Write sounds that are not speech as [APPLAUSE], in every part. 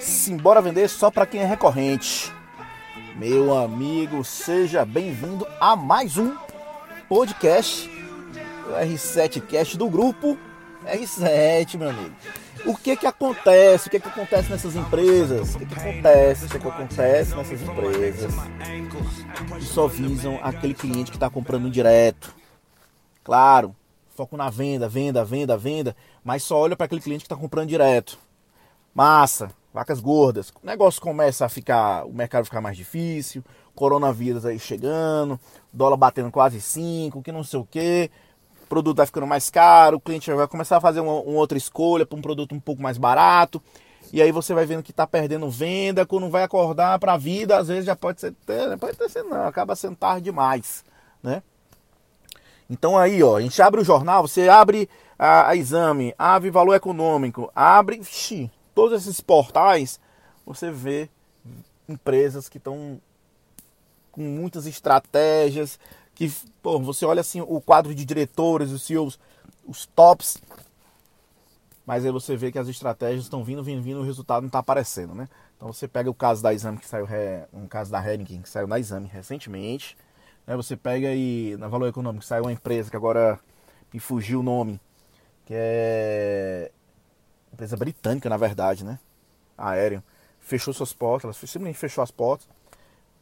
Simbora vender só para quem é recorrente. Meu amigo, seja bem-vindo a mais um podcast, o R7 Cast do grupo R7, meu amigo. O que que acontece? O que que acontece nessas empresas? O que que acontece? O que que acontece nessas empresas que só visam aquele cliente que está comprando direto? Claro, foco na venda, venda, venda, venda, mas só olha para aquele cliente que está comprando direto. Massa, vacas gordas. O negócio começa a ficar, o mercado ficar mais difícil, coronavírus aí chegando, dólar batendo quase 5, que não sei o que, produto vai ficando mais caro, o cliente vai começar a fazer uma, uma outra escolha para um produto um pouco mais barato. E aí você vai vendo que está perdendo venda, quando vai acordar para a vida, às vezes já pode ser, pode ter sido não, acaba sendo tarde demais, né? Então aí, ó, a gente abre o jornal, você abre a, a exame, abre valor econômico, abre, todos esses portais, você vê empresas que estão com muitas estratégias, que pô, você olha assim o quadro de diretores, os CEOs, os tops, mas aí você vê que as estratégias estão vindo, vindo, vindo, o resultado não está aparecendo, né? Então você pega o caso da Exame que saiu, um caso da Heineken que saiu na Exame recentemente, né? Você pega aí na Valor Econômico saiu uma empresa que agora me fugiu o nome, que é empresa britânica na verdade, né? Aéreo fechou suas portas, ela simplesmente fechou as portas.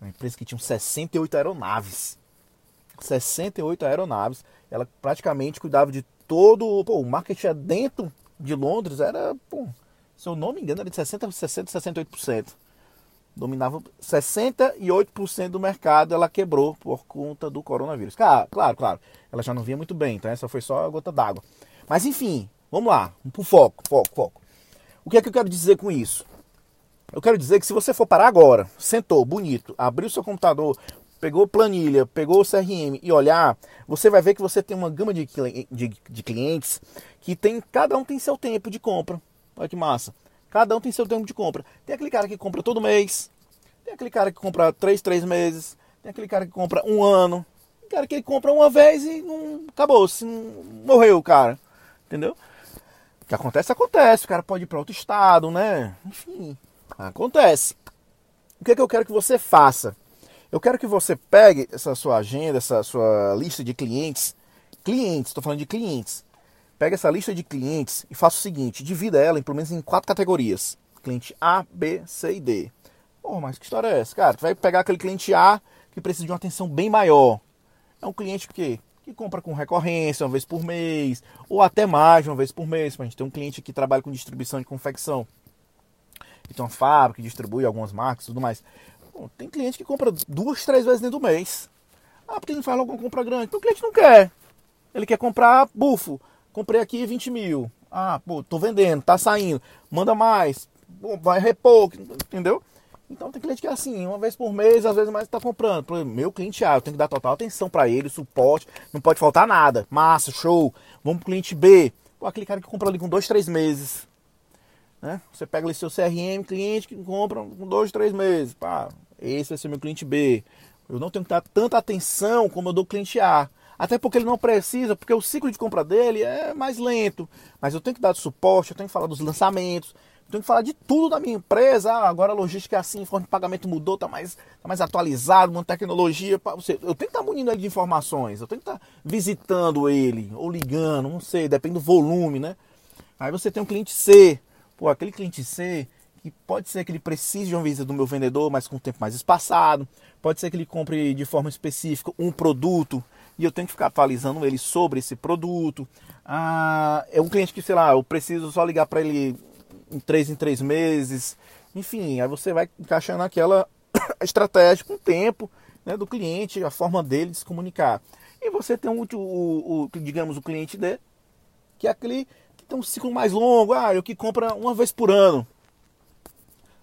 Uma empresa que tinha 68 aeronaves. 68 aeronaves. Ela praticamente cuidava de todo. Pô, o marketing dentro de Londres era, pô, se eu não me engano, era de 60, 60, 68%. Dominava 68% do mercado, ela quebrou por conta do coronavírus. Claro, claro. Ela já não vinha muito bem, então essa foi só a gota d'água. Mas enfim, vamos lá, pro foco, foco, foco. O que é que eu quero dizer com isso? Eu quero dizer que se você for parar agora, sentou, bonito, abriu seu computador, pegou planilha, pegou o CRM e olhar, você vai ver que você tem uma gama de, de, de, clientes que tem, cada um tem seu tempo de compra. Olha que massa. Cada um tem seu tempo de compra. Tem aquele cara que compra todo mês, tem aquele cara que compra três, três meses, tem aquele cara que compra um ano, tem cara que compra uma vez e não acabou, assim, morreu o cara. Entendeu? O que acontece, acontece. O cara pode ir para outro estado, né? Enfim, acontece. O que é que eu quero que você faça? Eu quero que você pegue essa sua agenda, essa sua lista de clientes, clientes, estou falando de clientes. Pega essa lista de clientes e faça o seguinte: divida ela em pelo menos em quatro categorias: cliente A, B, C e D. Pô, mas que história é essa? Cara, tu vai pegar aquele cliente A que precisa de uma atenção bem maior. É um cliente que, que compra com recorrência, uma vez por mês, ou até mais uma vez por mês. A gente tem um cliente que trabalha com distribuição de confecção. Então, uma fábrica que distribui algumas marcas e tudo mais. Pô, tem cliente que compra duas, três vezes dentro do mês. Ah, porque não faz logo uma compra grande. Então o cliente não quer. Ele quer comprar bufo. Comprei aqui 20 mil. Ah, pô, tô vendendo, tá saindo. Manda mais. Pô, vai repor, entendeu? Então tem cliente que é assim, uma vez por mês, às vezes mais tá comprando. Meu cliente A, eu tenho que dar total atenção para ele, suporte, não pode faltar nada. Massa, show. Vamos pro cliente B. Pô, aquele cara que compra ali com dois, três meses. Né? Você pega ali seu CRM, cliente que compra com dois, três meses. Pá, esse vai ser meu cliente B. Eu não tenho que dar tanta atenção como eu dou cliente A. Até porque ele não precisa, porque o ciclo de compra dele é mais lento. Mas eu tenho que dar suporte, eu tenho que falar dos lançamentos, eu tenho que falar de tudo da minha empresa. Ah, agora a logística é assim, forma de pagamento mudou, está mais, tá mais atualizado, uma tecnologia. Você, eu tenho que estar tá munindo ele de informações, eu tenho que estar tá visitando ele, ou ligando, não sei, depende do volume, né? Aí você tem um cliente C. Pô, aquele cliente C que pode ser que ele precise de uma visita do meu vendedor, mas com um tempo mais espaçado. Pode ser que ele compre de forma específica um produto e eu tenho que ficar atualizando ele sobre esse produto. Ah, é um cliente que, sei lá, eu preciso só ligar para ele em três em três meses. Enfim, aí você vai encaixando aquela [COUGHS] estratégia com o tempo né, do cliente, a forma dele de se comunicar. E você tem o, o, o digamos, o cliente D, que é aquele que tem um ciclo mais longo, ah, o que compra uma vez por ano.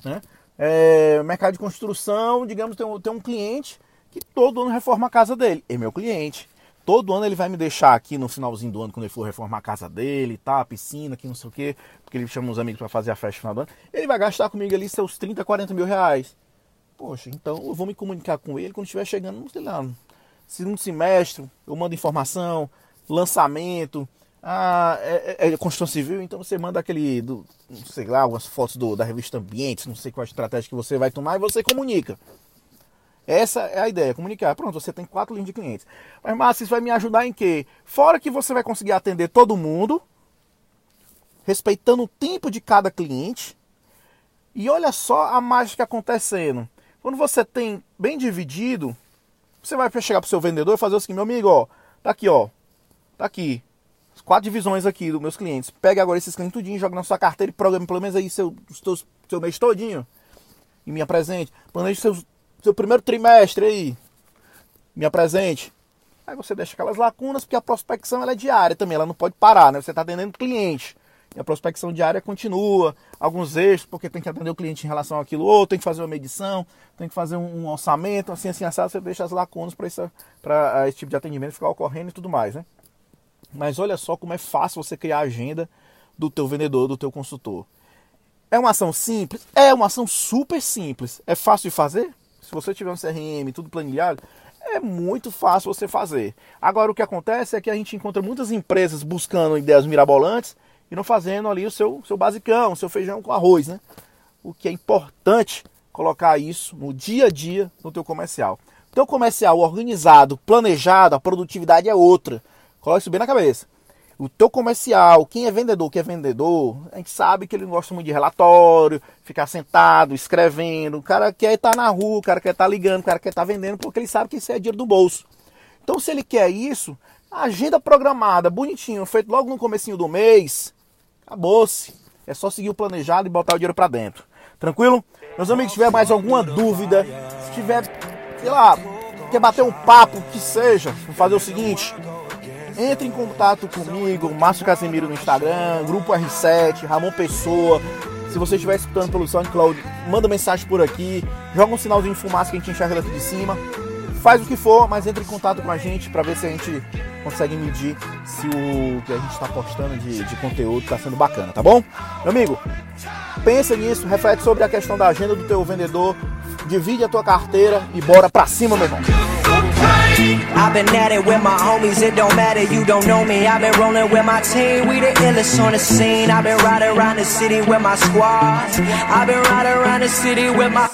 Né? É, mercado de construção, digamos, tem um, tem um cliente que todo ano reforma a casa dele. É meu cliente. Todo ano ele vai me deixar aqui no finalzinho do ano, quando ele for reformar a casa dele, tá? A piscina, que não sei o quê, porque ele chama uns amigos para fazer a festa final do ano. Ele vai gastar comigo ali seus 30, 40 mil reais. Poxa, então eu vou me comunicar com ele quando estiver chegando, sei lá, segundo semestre, eu mando informação, lançamento, ah, é, é, é construção civil, então você manda aquele, do, não sei lá, algumas fotos do, da revista Ambientes, não sei qual estratégia que você vai tomar e você comunica. Essa é a ideia, comunicar. Pronto, você tem quatro linhas de clientes. Mas, Márcio, isso vai me ajudar em quê? Fora que você vai conseguir atender todo mundo, respeitando o tempo de cada cliente. E olha só a mágica acontecendo. Quando você tem bem dividido, você vai chegar para o seu vendedor e fazer o seguinte, meu amigo, ó, tá aqui, ó, tá aqui, as quatro divisões aqui dos meus clientes. Pega agora esses clientes tudinho, joga na sua carteira e programe pelo menos aí seu, seu, seu mês todinho e me apresente. Planeje seu, seu primeiro trimestre aí, me apresente. Aí você deixa aquelas lacunas, porque a prospecção ela é diária também, ela não pode parar, né? Você está atendendo cliente. E a prospecção diária continua, alguns eixos, porque tem que atender o cliente em relação àquilo outro, tem que fazer uma medição, tem que fazer um, orçamento, assim, assim, assado, você deixa as lacunas para ah, esse tipo de atendimento ficar ocorrendo e tudo mais, né? Mas olha só como é fácil você criar a agenda do teu vendedor, do teu consultor. É uma ação simples? É uma ação super simples. É fácil de fazer? Se você tiver um CRM, tudo planilhado, é muito fácil você fazer. Agora o que acontece é que a gente encontra muitas empresas buscando ideias mirabolantes e não fazendo ali o seu, seu basicão, o seu feijão com arroz, né? O que é importante colocar isso no dia a dia no teu comercial. Teu comercial organizado, planejado, a produtividade é outra. Coloque isso bem na cabeça. O teu comercial, quem é vendedor, que é vendedor, a gente sabe que ele gosta muito de relatório, ficar sentado, escrevendo. O cara quer estar na rua, o cara quer estar ligando, o cara quer estar vendendo, porque ele sabe que isso é dinheiro do bolso. Então, se ele quer isso, agenda programada, bonitinho, feito logo no comecinho do mês, Acabou-se. É só seguir o planejado e botar o dinheiro para dentro. Tranquilo? Meus amigos, se tiver mais alguma dúvida, se tiver, sei lá, quer bater um papo, que seja, vamos fazer o seguinte. Entre em contato comigo, Márcio Casemiro no Instagram, Grupo R7, Ramon Pessoa. Se você estiver escutando pelo SoundCloud, manda mensagem por aqui, joga um sinalzinho de fumaça que a gente enxerga daqui de cima. Faz o que for, mas entre em contato com a gente para ver se a gente consegue medir se o que a gente está postando de, de conteúdo está sendo bacana, tá bom? Meu amigo, pensa nisso, reflete sobre a questão da agenda do teu vendedor, divide a tua carteira e bora pra cima, meu irmão. I've been at it with my homies, it don't matter, you don't know me. I've been rolling with my team, we the illest on the scene. I've been riding around the city with my squad. I've been riding around the city with my